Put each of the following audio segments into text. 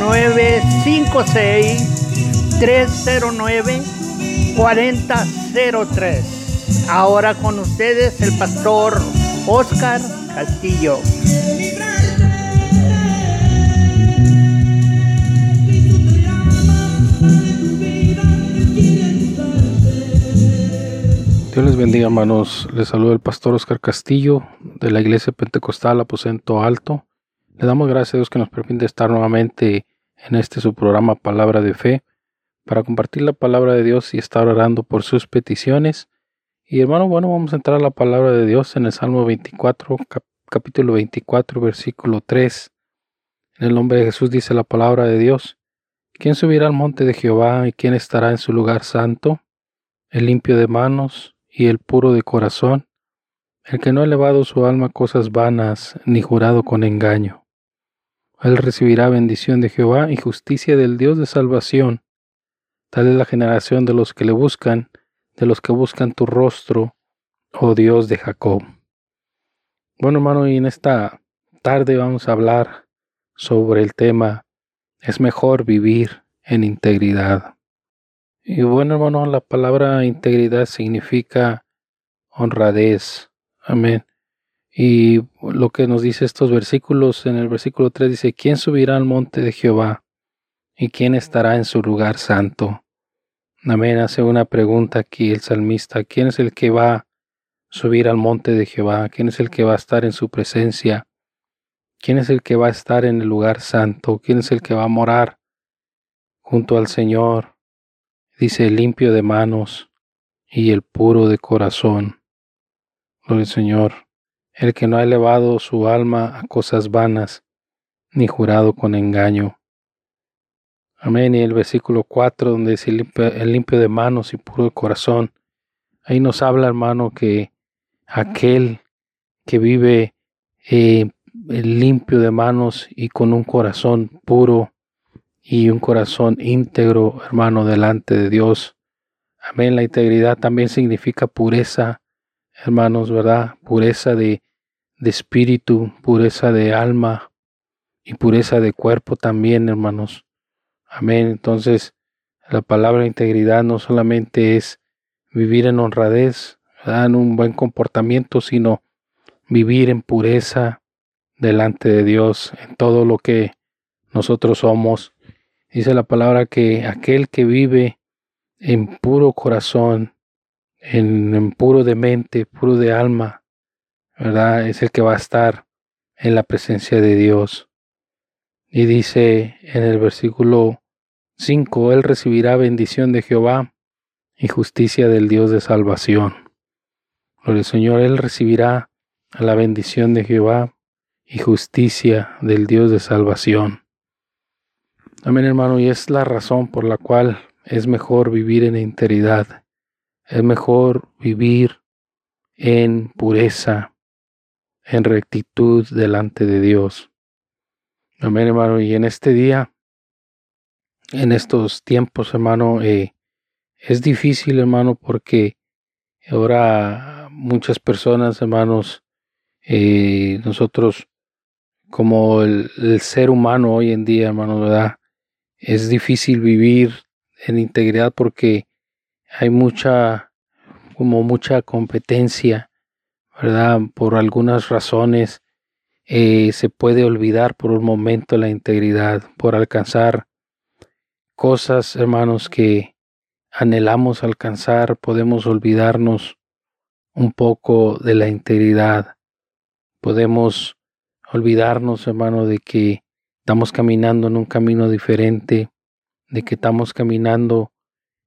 956-309-4003. Ahora con ustedes el pastor Oscar Castillo. Dios les bendiga, hermanos. Les saluda el pastor Oscar Castillo de la Iglesia Pentecostal Aposento Alto. Le damos gracias a Dios que nos permite estar nuevamente en este su programa Palabra de Fe para compartir la palabra de Dios y estar orando por sus peticiones. Y hermano, bueno, vamos a entrar a la palabra de Dios en el Salmo 24, capítulo 24, versículo 3. En el nombre de Jesús dice la palabra de Dios. ¿Quién subirá al monte de Jehová y quién estará en su lugar santo? El limpio de manos y el puro de corazón, el que no ha elevado su alma a cosas vanas ni jurado con engaño él recibirá bendición de Jehová y justicia del Dios de salvación. Tal es la generación de los que le buscan, de los que buscan tu rostro, oh Dios de Jacob. Bueno, hermano, y en esta tarde vamos a hablar sobre el tema es mejor vivir en integridad. Y bueno, hermano, la palabra integridad significa honradez. Amén. Y lo que nos dice estos versículos, en el versículo 3 dice, ¿quién subirá al monte de Jehová? ¿Y quién estará en su lugar santo? Amén, hace una pregunta aquí el salmista, ¿quién es el que va a subir al monte de Jehová? ¿Quién es el que va a estar en su presencia? ¿Quién es el que va a estar en el lugar santo? ¿Quién es el que va a morar junto al Señor? Dice, limpio de manos y el puro de corazón. Gloria al Señor el que no ha elevado su alma a cosas vanas, ni jurado con engaño. Amén. Y el versículo 4, donde dice el limpio, de manos y puro de corazón, ahí nos habla, hermano, que aquel que vive eh, limpio de manos y con un corazón puro y un corazón íntegro, hermano, delante de Dios. Amén. La integridad también significa pureza, hermanos, ¿verdad? Pureza de, de espíritu, pureza de alma y pureza de cuerpo también, hermanos. Amén. Entonces, la palabra integridad no solamente es vivir en honradez, en un buen comportamiento, sino vivir en pureza delante de Dios, en todo lo que nosotros somos. Dice la palabra que aquel que vive en puro corazón en, puro de mente, puro de alma, ¿verdad? Es el que va a estar en la presencia de Dios. Y dice en el versículo 5, Él recibirá bendición de Jehová y justicia del Dios de salvación. Por el Señor, Él recibirá la bendición de Jehová y justicia del Dios de salvación. Amén, hermano, y es la razón por la cual es mejor vivir en integridad es mejor vivir en pureza, en rectitud delante de Dios. Amén, hermano. Y en este día, en estos tiempos, hermano, eh, es difícil, hermano, porque ahora muchas personas, hermanos, eh, nosotros como el, ser humano hoy en día, hermano, ¿verdad? Es difícil vivir en integridad porque hay mucha, como mucha competencia, ¿verdad? Por algunas razones eh, se puede olvidar por un momento la integridad, por alcanzar cosas, hermanos, que anhelamos alcanzar, podemos olvidarnos un poco de la integridad. Podemos olvidarnos, hermano, de que estamos caminando en un camino diferente, de que estamos caminando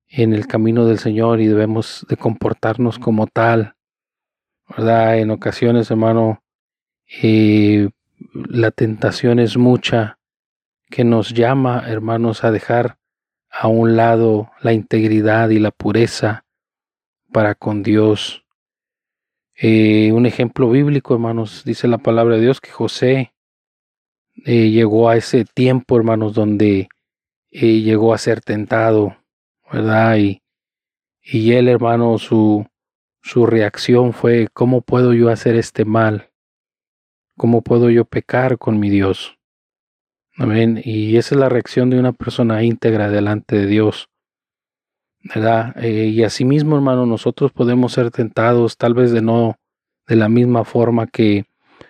en el camino del Señor y debemos de comportarnos como tal, ¿verdad? En ocasiones, hermano, eh, la tentación es mucha que nos llama, hermanos, a dejar a un lado la integridad y la pureza para con Dios. Eh, un ejemplo bíblico, hermanos, dice la palabra de Dios que José eh, llegó a ese tiempo, hermanos, donde llegó a ser tentado, ¿verdad? Y, y él, hermano, su, su reacción fue, ¿cómo puedo yo hacer este mal? ¿Cómo puedo yo pecar con mi Dios? Amén. Y esa es la reacción de una persona íntegra delante de Dios. ¿Verdad? Eh, y asimismo, hermano, nosotros podemos ser tentados, tal vez de no de la misma forma que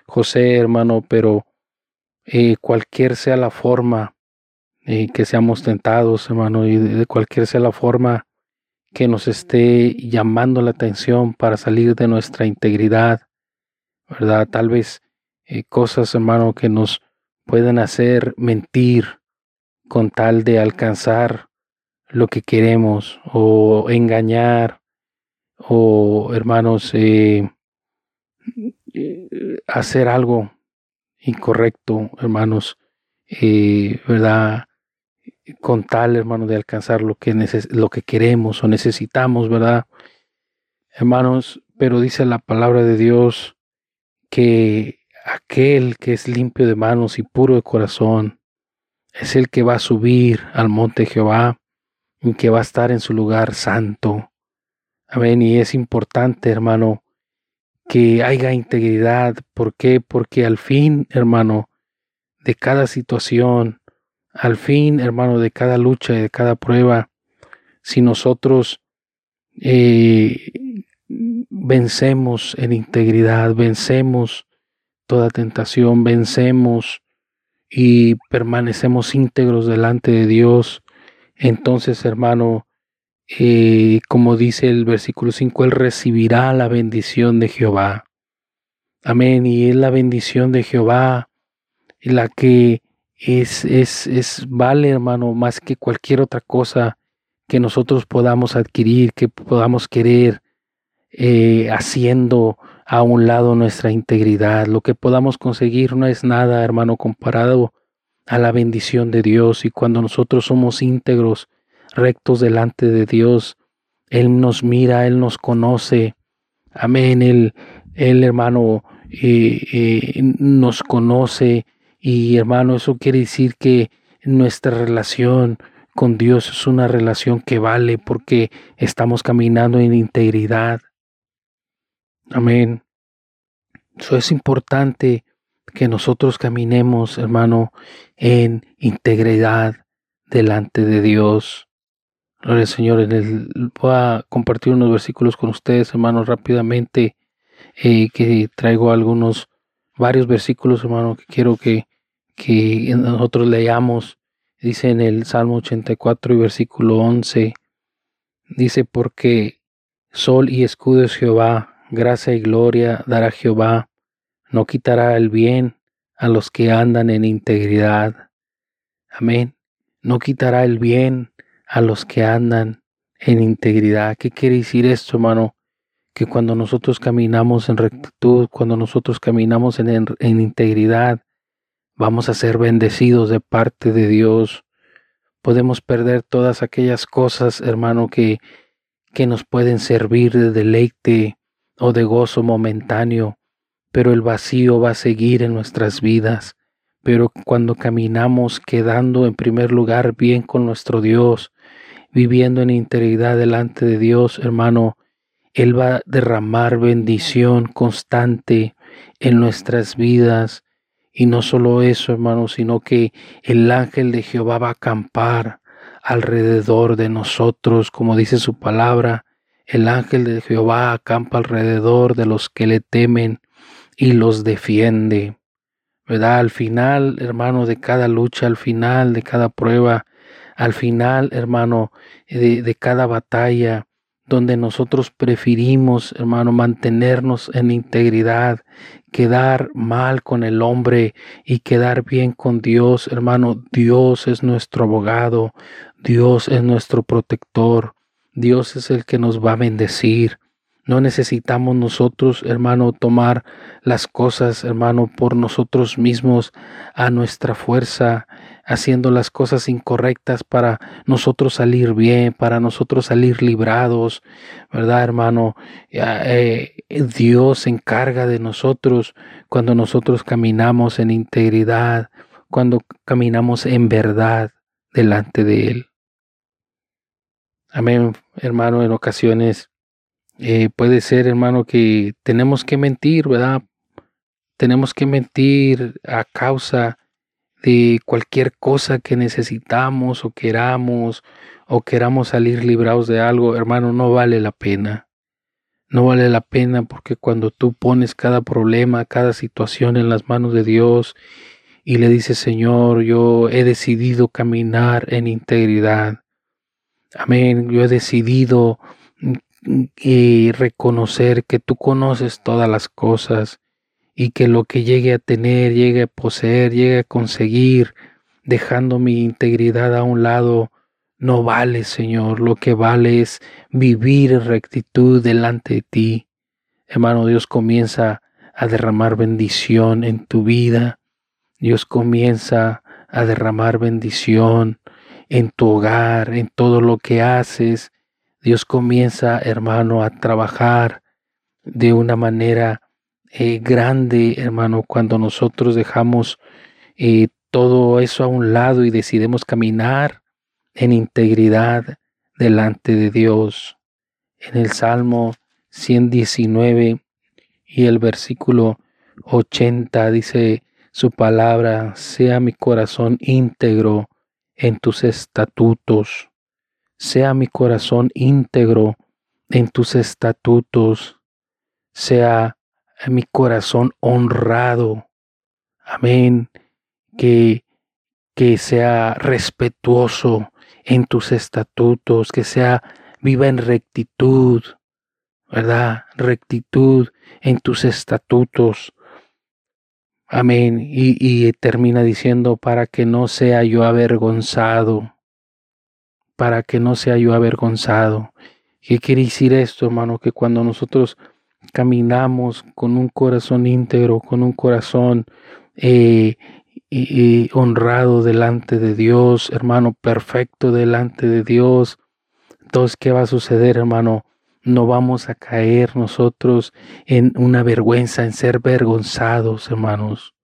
José, hermano, pero eh, cualquier sea la forma eh, que seamos tentados, hermano, y de, cualquier sea la forma que nos esté llamando la atención para salir de nuestra integridad, ¿verdad? Tal vez cosas, hermano, que nos pueden hacer mentir con tal de alcanzar lo que queremos o engañar o hermanos eh, hacer algo incorrecto hermanos eh, verdad con tal hermano de alcanzar lo que lo que queremos o necesitamos verdad hermanos pero dice la palabra de Dios que aquel que es limpio de manos y puro de corazón es el que va a subir al monte Jehová y que va a estar en su lugar santo. Amén. Y es importante, hermano, que haya integridad. ¿Por qué? Porque al fin, hermano, de cada situación, al fin, hermano, de cada lucha y de cada prueba, si nosotros eh, vencemos en integridad, vencemos toda tentación, vencemos y permanecemos íntegros delante de Dios, entonces, hermano, eh, como dice el versículo 5, Él recibirá la bendición de Jehová. Amén. Y es la bendición de Jehová la que es, es, es, vale, hermano, más que cualquier otra cosa que nosotros podamos adquirir, que podamos querer, eh, haciendo a un lado nuestra integridad. Lo que podamos conseguir no es nada, hermano, comparado a la bendición de Dios y cuando nosotros somos íntegros, rectos delante de Dios, Él nos mira, Él nos conoce. Amén. Él, él hermano, eh, eh, nos conoce y hermano, eso quiere decir que nuestra relación con Dios es una relación que vale porque estamos caminando en integridad. Amén. Eso es importante que nosotros caminemos, hermano, en integridad delante de Dios. Gloria al Señor. Voy a compartir unos versículos con ustedes, hermanos, rápidamente, eh, que traigo algunos, varios versículos, hermano, que quiero que, que nosotros leamos. Dice en el Salmo 84 y versículo 11, dice, porque sol y escudo es Jehová, gracia y gloria dará Jehová no quitará el bien a los que andan en integridad. Amén. No quitará el bien a los que andan en integridad. ¿Qué quiere decir esto, hermano? Que cuando nosotros caminamos en rectitud, cuando nosotros caminamos en, integridad, vamos a ser bendecidos de parte de Dios. Podemos perder todas aquellas cosas, hermano, que, que nos pueden servir de deleite o de gozo momentáneo, pero el vacío va a seguir en nuestras vidas. Pero cuando caminamos quedando en primer lugar bien con nuestro Dios, viviendo en integridad delante de Dios, hermano, Él va a derramar bendición constante en nuestras vidas. Y no solo eso, hermano, sino que el ángel de Jehová va a acampar alrededor de nosotros, como dice su palabra. El ángel de Jehová acampa alrededor de los que le temen y los defiende. ¿Verdad? Al final, hermano, de cada lucha, al final de cada prueba, al final, hermano, de, de cada batalla, donde nosotros preferimos, hermano, mantenernos en integridad, quedar mal con el hombre y quedar bien con Dios, hermano, Dios es nuestro abogado, Dios es nuestro protector, Dios es el que nos va a bendecir. No necesitamos nosotros, hermano, tomar las cosas, hermano, por nosotros mismos a nuestra fuerza, haciendo las cosas incorrectas para nosotros salir bien, para nosotros salir librados, ¿verdad, hermano? Eh, Dios se encarga de nosotros cuando nosotros caminamos en integridad, cuando caminamos en verdad delante de Él. Amén, hermano, en ocasiones eh, puede ser, hermano, que tenemos que mentir, ¿verdad? Tenemos que mentir a causa de cualquier cosa que necesitamos o queramos o queramos salir librados de algo, hermano, no vale la pena. No vale la pena porque cuando tú pones cada problema, cada situación en las manos de Dios y le dices, Señor, yo he decidido caminar en integridad. Amén, yo he decidido y reconocer que tú conoces todas las cosas y que lo que llegue a tener, llegue a poseer, llegue a conseguir, dejando mi integridad a un lado, no vale, Señor. Lo que vale es vivir en rectitud delante de ti. Hermano, Dios comienza a derramar bendición en tu vida. Dios comienza a derramar bendición en tu hogar, en todo lo que haces, Dios comienza, hermano, a trabajar de una manera eh, grande, hermano, cuando nosotros dejamos eh, todo eso a un lado y decidimos caminar en integridad delante de Dios. En el Salmo 119 y el versículo 80 dice su palabra, sea mi corazón íntegro en tus estatutos sea mi corazón íntegro en tus estatutos, sea mi corazón honrado. Amén. Que, que sea respetuoso en tus estatutos, que sea viva en rectitud, ¿verdad? Rectitud en tus estatutos. Amén. Y, y termina diciendo, para que no sea yo avergonzado para que no sea yo avergonzado. ¿Qué quiere decir esto, hermano? Que cuando nosotros caminamos con un corazón íntegro, con un corazón eh, honrado delante de Dios, hermano, perfecto delante de Dios, entonces, ¿qué va a suceder, hermano? No vamos a caer nosotros en una vergüenza, en ser vergonzados, hermanos.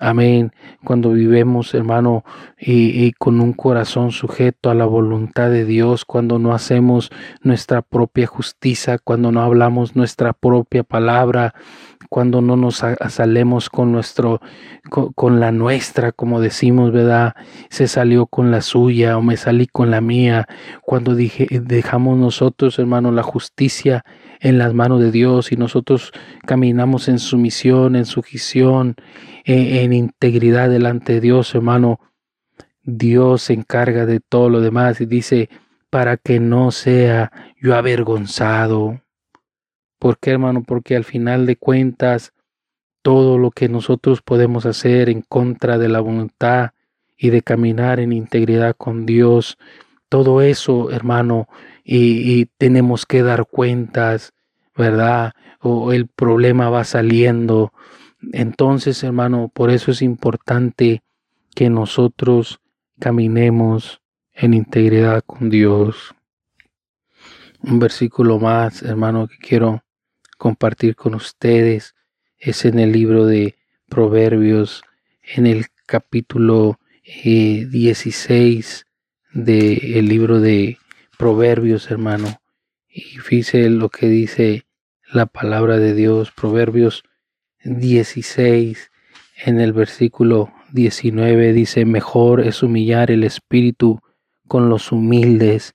Amén. Cuando vivemos, hermano, y, con un corazón sujeto a la voluntad de Dios, cuando no hacemos nuestra propia justicia, cuando no hablamos nuestra propia palabra, cuando no nos salemos con nuestro, con, la nuestra, como decimos, ¿verdad? Se salió con la suya o me salí con la mía. Cuando dije, dejamos nosotros, hermano, la justicia en las manos de Dios y nosotros caminamos en sumisión, en sujeción, en, en integridad delante de Dios, hermano, Dios se encarga de todo lo demás y dice, para que no sea yo avergonzado. ¿Por qué, hermano? Porque al final de cuentas, todo lo que nosotros podemos hacer en contra de la voluntad y de caminar en integridad con Dios, todo eso, hermano, y, tenemos que dar cuentas, ¿verdad? O el problema va saliendo. Entonces, hermano, por eso es importante que nosotros caminemos en integridad con Dios. Un versículo más, hermano, que quiero compartir con ustedes es en el libro de Proverbios, en el capítulo 16 eh, del libro de Proverbios, hermano. Y fíjese lo que dice la palabra de Dios, Proverbios 16, en el versículo 19 dice, mejor es humillar el espíritu con los humildes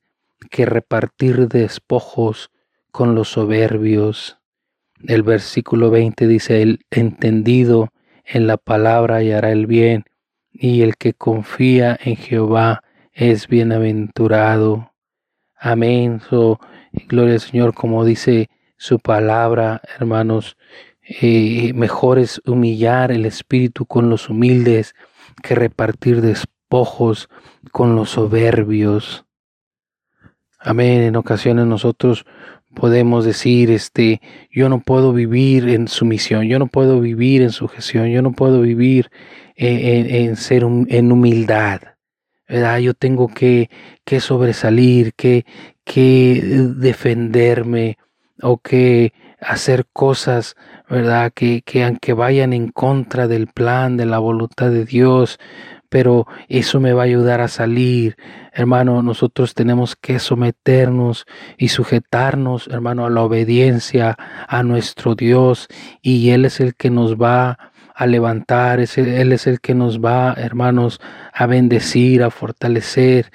que repartir despojos con los soberbios. El versículo 20 dice, el entendido en la palabra hallará el bien, y el que confía en Jehová es bienaventurado. Amén. gloria al Señor, como dice su palabra, hermanos. Eh, mejor es humillar el espíritu con los humildes que repartir despojos con los soberbios. Amén. En ocasiones nosotros podemos decir, este, yo no puedo vivir en sumisión, yo no puedo vivir en sujeción, yo no puedo vivir en, ser en humildad. ¿verdad? Yo tengo que, que sobresalir, que, que defenderme o que hacer cosas, ¿verdad? Que, que aunque vayan en contra del plan, de la voluntad de Dios, pero eso me va a ayudar a salir. Hermano, nosotros tenemos que someternos y sujetarnos, hermano, a la obediencia a nuestro Dios y Él es el que nos va a levantar, Él es el que nos va, hermanos, a bendecir, a fortalecer.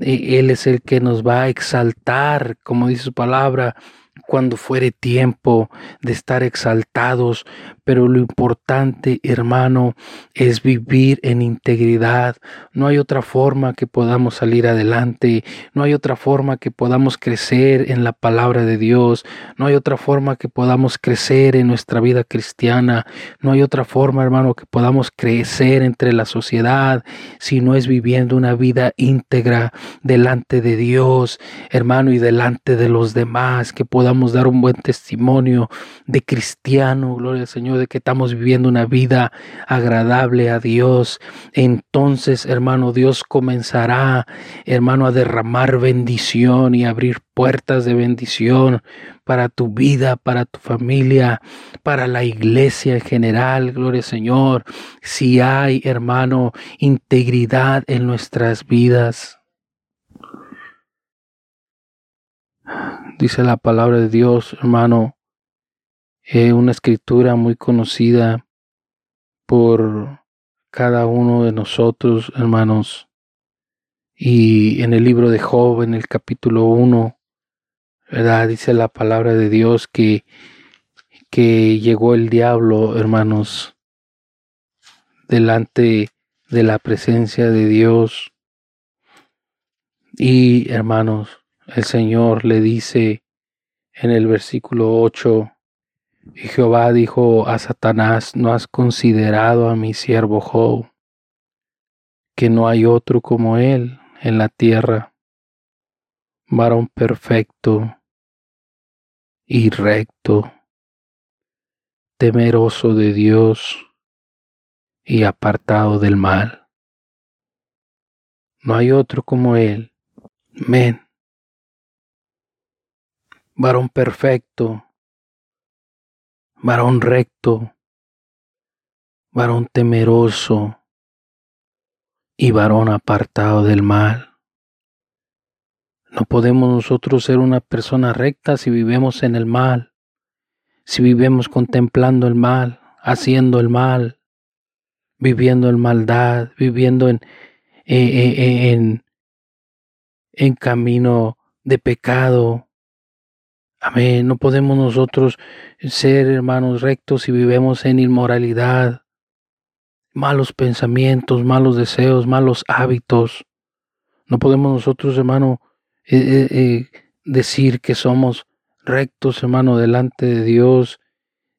Él es el que nos va a exaltar, como dice su palabra, cuando fuere tiempo de estar exaltados, pero lo importante, hermano, es vivir en integridad. No hay otra forma que podamos salir adelante, no hay otra forma que podamos crecer en la palabra de Dios, no hay otra forma que podamos crecer en nuestra vida cristiana, no hay otra forma, hermano, que podamos crecer entre la sociedad si no es viviendo una vida íntegra delante de Dios, hermano, y delante de los demás, que podamos dar un buen testimonio de cristiano, gloria al Señor, de que estamos viviendo una vida agradable a Dios. Entonces, hermano, Dios comenzará, hermano, a derramar bendición y abrir puertas de bendición para tu vida, para tu familia, para la iglesia en general, gloria al Señor. Si hay, hermano, integridad en nuestras vidas. Dice la palabra de Dios, hermano, es una escritura muy conocida por cada uno de nosotros, hermanos. Y en el libro de Job, en el capítulo 1, ¿verdad? Dice la palabra de Dios que, que llegó el diablo, hermanos, delante de la presencia de Dios. Y, hermanos, el Señor le dice en el versículo 8, y Jehová dijo a Satanás, ¿no has considerado a mi siervo Job, que no hay otro como él en la tierra, varón perfecto y recto, temeroso de Dios y apartado del mal? No hay otro como él. Men varón perfecto, varón recto, varón temeroso y varón apartado del mal. No podemos nosotros ser una persona recta si vivimos en el mal, si vivimos contemplando el mal, haciendo el mal, viviendo en maldad, viviendo en, eh, eh, eh, en, en camino de pecado, Amén. No podemos nosotros ser hermanos rectos si vivimos en inmoralidad, malos pensamientos, malos deseos, malos hábitos. No podemos nosotros, hermano, eh, eh, eh, decir que somos rectos, hermano, delante de Dios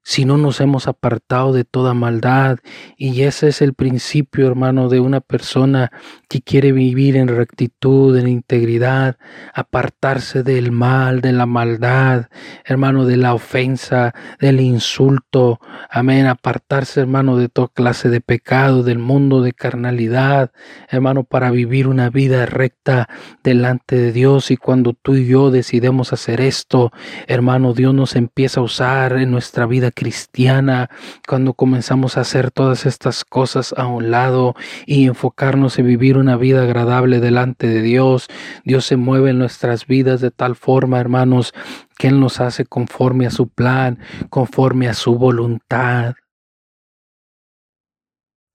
si no nos hemos apartado de toda maldad. Y ese es el principio, hermano, de una persona que quiere vivir en rectitud, en integridad, apartarse del mal, de la maldad, hermano, de la ofensa, del insulto. Amén. Apartarse, hermano, de toda clase de pecado, del mundo de carnalidad, hermano, para vivir una vida recta delante de Dios. Y cuando tú y yo decidimos hacer esto, hermano, Dios nos empieza a usar en nuestra vida cristiana, cuando comenzamos a hacer todas estas cosas a un lado y enfocarnos en vivir una vida agradable delante de Dios, Dios se mueve en nuestras vidas de tal forma, hermanos, que Él nos hace conforme a su plan, conforme a su voluntad.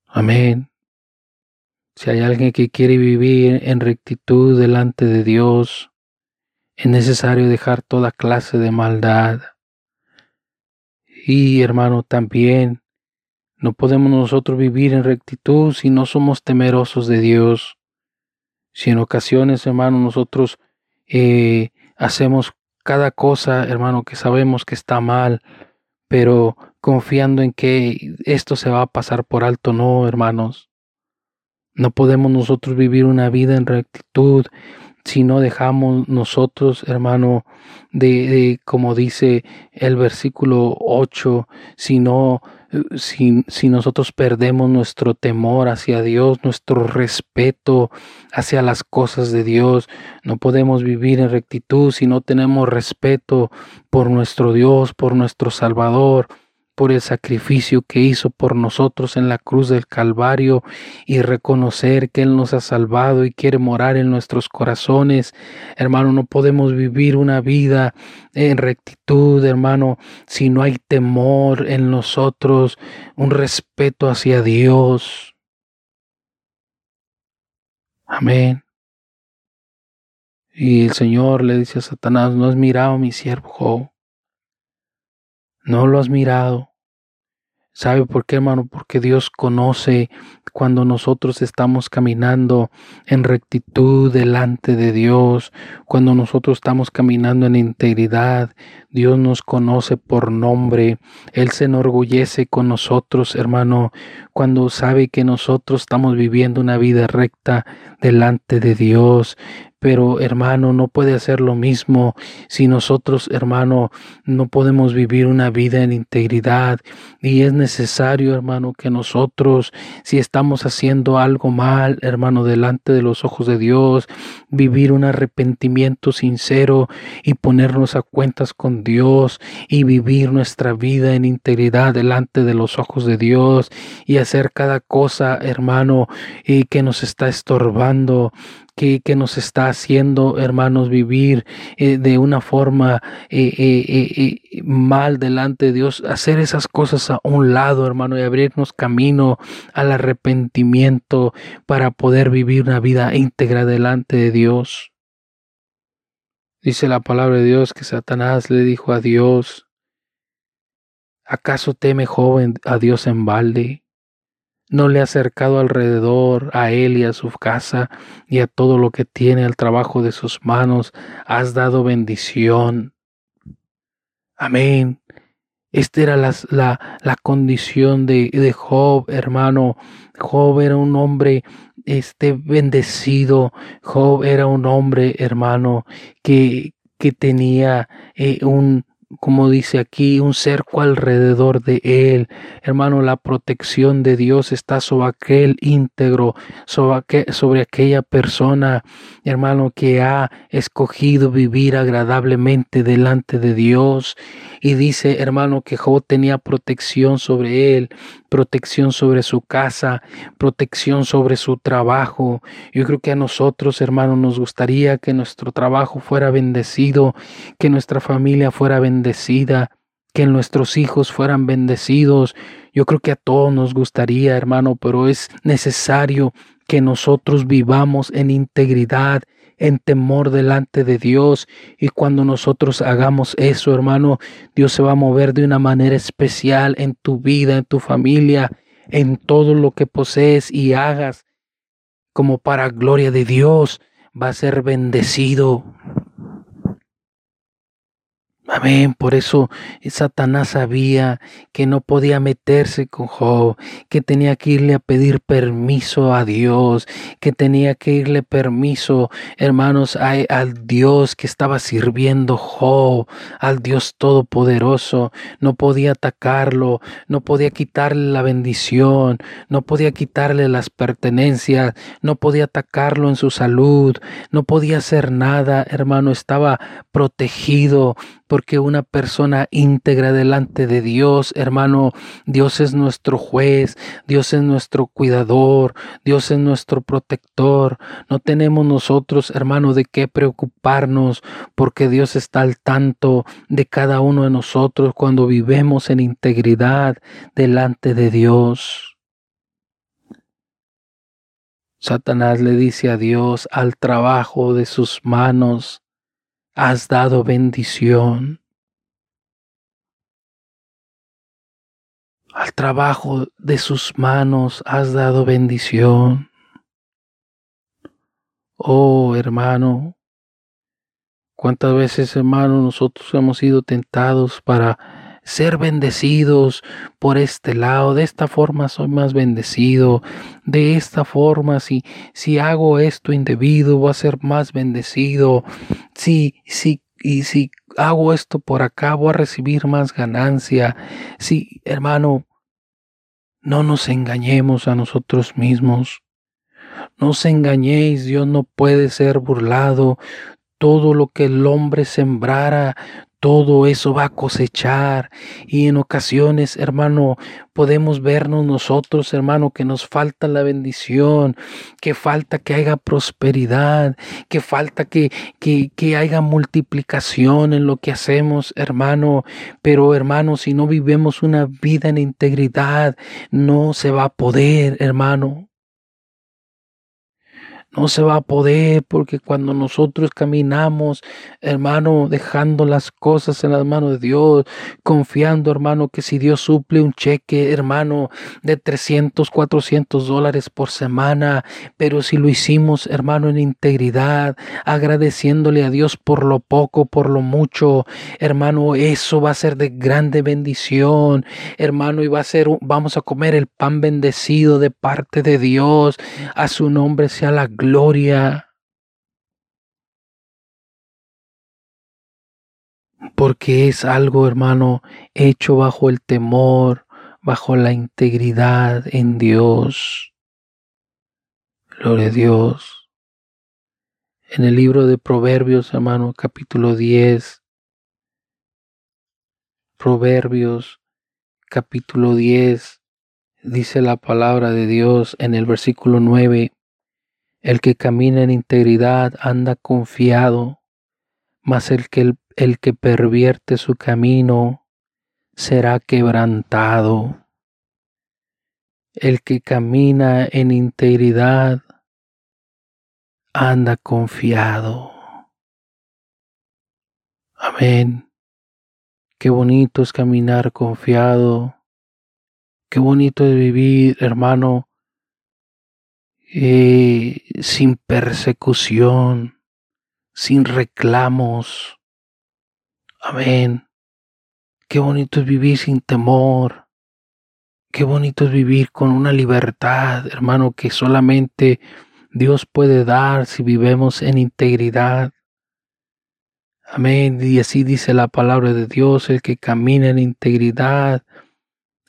Amén. Si hay alguien que quiere vivir en rectitud delante de Dios, es necesario dejar toda clase de maldad. Y hermano, también no podemos nosotros vivir en rectitud si no somos temerosos de Dios. Si en ocasiones, hermano, nosotros eh, hacemos cada cosa, hermano, que sabemos que está mal, pero confiando en que esto se va a pasar por alto, no, hermanos. No podemos nosotros vivir una vida en rectitud si no dejamos nosotros, hermano, de, como dice el versículo 8, si no, si, si nosotros perdemos nuestro temor hacia Dios, nuestro respeto hacia las cosas de Dios, no podemos vivir en rectitud si no tenemos respeto por nuestro Dios, por nuestro Salvador, por el sacrificio que hizo por nosotros en la cruz del Calvario y reconocer que Él nos ha salvado y quiere morar en nuestros corazones. Hermano, no podemos vivir una vida en rectitud, hermano, si no hay temor en nosotros, un respeto hacia Dios. Amén. Y el Señor le dice a Satanás, no has mirado mi siervo no lo has mirado. ¿Sabe por qué, hermano? Porque Dios conoce cuando nosotros estamos caminando en rectitud delante de Dios, cuando nosotros estamos caminando en integridad. Dios nos conoce por nombre. Él se enorgullece con nosotros, hermano, cuando sabe que nosotros estamos viviendo una vida recta delante de Dios pero hermano, no puede hacer lo mismo si nosotros, hermano, no podemos vivir una vida en integridad. Y es necesario, hermano, que nosotros, si estamos haciendo algo mal, hermano, delante de los ojos de Dios, vivir un arrepentimiento sincero y ponernos a cuentas con Dios y vivir nuestra vida en integridad delante de los ojos de Dios y hacer cada cosa, hermano, y que nos está estorbando que, que, nos está haciendo, hermanos, vivir eh, de una forma eh, eh, mal delante de Dios, hacer esas cosas a un lado, hermano, y abrirnos camino al arrepentimiento para poder vivir una vida íntegra delante de Dios. Dice la palabra de Dios que Satanás le dijo a Dios, ¿acaso teme joven a Dios en balde? No le ha acercado alrededor a él y a su casa y a todo lo que tiene al trabajo de sus manos. Has dado bendición. Amén. Esta era la, la, la condición de, de, Job, hermano. Job era un hombre este, bendecido. Job era un hombre, hermano, que, que tenía eh, un, como dice aquí, un cerco alrededor de él. Hermano, la protección de Dios está sobre aquel íntegro, sobre, aquella persona, hermano, que ha escogido vivir agradablemente delante de Dios. Y dice, hermano, que Job tenía protección sobre él, protección sobre su casa, protección sobre su trabajo. Yo creo que a nosotros, hermano, nos gustaría que nuestro trabajo fuera bendecido, que nuestra familia fuera bendecida, que nuestros hijos fueran bendecidos. Yo creo que a todos nos gustaría, hermano, pero es necesario que nosotros vivamos en integridad, en temor delante de Dios. Y cuando nosotros hagamos eso, hermano, Dios se va a mover de una manera especial en tu vida, en tu familia, en todo lo que posees y hagas, como para gloria de Dios, va a ser bendecido. Amén. Por eso Satanás sabía que no podía meterse con Job, que tenía que irle a pedir permiso a Dios, que tenía que irle permiso, hermanos, al Dios que estaba sirviendo Job, al Dios Todopoderoso. No podía atacarlo, no podía quitarle la bendición, no podía quitarle las pertenencias, no podía atacarlo en su salud, no podía hacer nada, hermano, estaba protegido porque una persona íntegra delante de Dios, hermano, Dios es nuestro juez, Dios es nuestro cuidador, Dios es nuestro protector. No tenemos nosotros, hermano, de qué preocuparnos, porque Dios está al tanto de cada uno de nosotros cuando vivemos en integridad delante de Dios. Satanás le dice a Dios, al trabajo de sus manos has dado bendición. Al trabajo de sus manos has dado bendición. Oh hermano, cuántas veces hermano nosotros hemos sido tentados para ser bendecidos por este lado, de esta forma soy más bendecido, de esta forma si, si hago esto indebido voy a ser más bendecido, si, si, y si hago esto por acá voy a recibir más ganancia, si hermano, no nos engañemos a nosotros mismos. No os engañéis, Dios no puede ser burlado. Todo lo que el hombre sembrara, todo eso va a cosechar. Y en ocasiones, hermano, podemos vernos nosotros, hermano, que nos falta la bendición, que falta que haya prosperidad, que falta que, que, que haya multiplicación en lo que hacemos, hermano. Pero, hermano, si no vivemos una vida en integridad, no se va a poder, hermano. No se va a poder porque cuando nosotros caminamos, hermano, dejando las cosas en las manos de Dios, confiando, hermano, que si Dios suple un cheque, hermano, de 300, 400 dólares por semana, pero si lo hicimos, hermano, en integridad, agradeciéndole a Dios por lo poco, por lo mucho, hermano, eso va a ser de grande bendición, hermano, y va a ser, vamos a comer el pan bendecido de parte de Dios, a su nombre sea la gloria gloria. Porque es algo, hermano, hecho bajo el temor, bajo la integridad en Dios. Gloria a Dios. En el libro de Proverbios, hermano, capítulo 10. Proverbios, capítulo 10. Dice la palabra de Dios en el versículo 9. El que camina en integridad anda confiado, mas el que, el, que pervierte su camino será quebrantado. El que camina en integridad anda confiado. Amén. Qué bonito es caminar confiado. Qué bonito es vivir, hermano, eh, sin persecución, sin reclamos. Amén. Qué bonito es vivir sin temor. Qué bonito es vivir con una libertad, hermano, que solamente Dios puede dar si vivemos en integridad. Amén. Y así dice la palabra de Dios, el que camina en integridad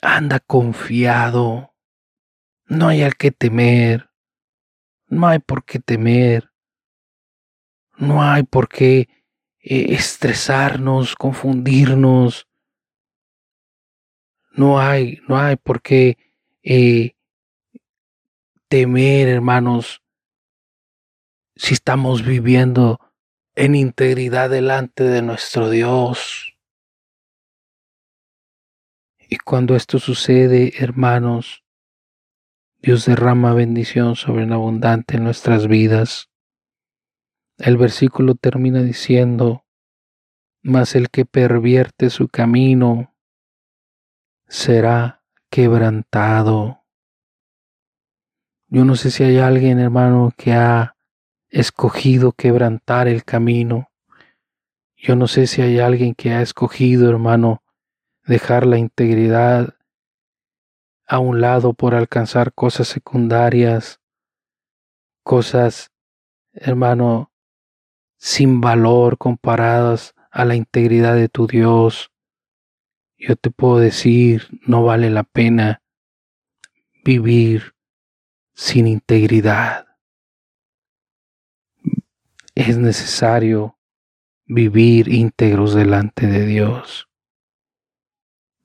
anda confiado. No hay al que temer. No hay por qué temer. No hay por qué eh, estresarnos, confundirnos. No hay, no hay por qué eh, temer, hermanos, si estamos viviendo en integridad delante de nuestro Dios. Y cuando esto sucede, hermanos, Dios derrama bendición sobreabundante en nuestras vidas. El versículo termina diciendo, mas el que pervierte su camino será quebrantado. Yo no sé si hay alguien, hermano, que ha escogido quebrantar el camino. Yo no sé si hay alguien que ha escogido, hermano, dejar la integridad a un lado por alcanzar cosas secundarias, cosas, hermano, sin valor comparadas a la integridad de tu Dios. Yo te puedo decir, no vale la pena vivir sin integridad. Es necesario vivir íntegros delante de Dios.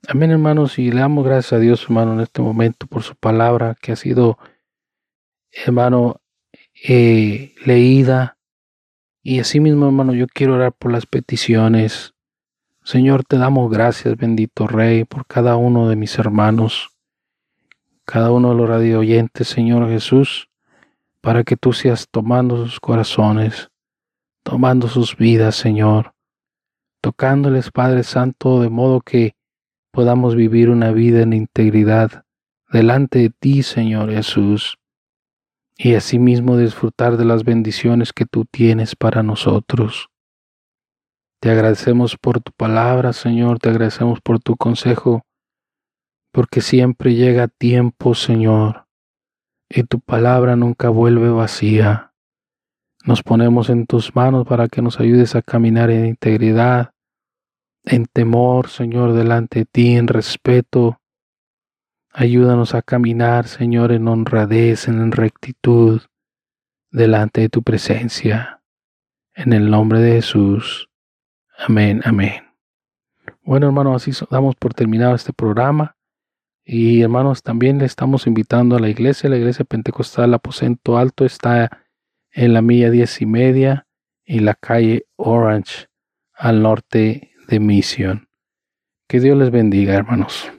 Amén, hermanos, y le damos gracias a Dios, hermano, en este momento por su palabra que ha sido, hermano, eh, leída. Y así mismo, hermano, yo quiero orar por las peticiones. Señor, te damos gracias, bendito Rey, por cada uno de mis hermanos, cada uno de los radio oyentes, Señor Jesús, para que tú seas tomando sus corazones, tomando sus vidas, Señor, tocándoles, Padre Santo, de modo que podamos vivir una vida en integridad delante de ti, Señor Jesús, y asimismo disfrutar de las bendiciones que tú tienes para nosotros. Te agradecemos por tu palabra, Señor, te agradecemos por tu consejo, porque siempre llega tiempo, Señor, y tu palabra nunca vuelve vacía. Nos ponemos en tus manos para que nos ayudes a caminar en integridad, en temor, Señor, delante de ti, en respeto. Ayúdanos a caminar, Señor, en honradez, en rectitud, delante de tu presencia. En el nombre de Jesús. Amén, amén. Bueno, hermanos, así damos por terminado este programa. Y hermanos, también le estamos invitando a la iglesia. La iglesia pentecostal Aposento Alto está en la milla diez y media y la calle Orange al norte de Mission. Que Dios les bendiga, hermanos.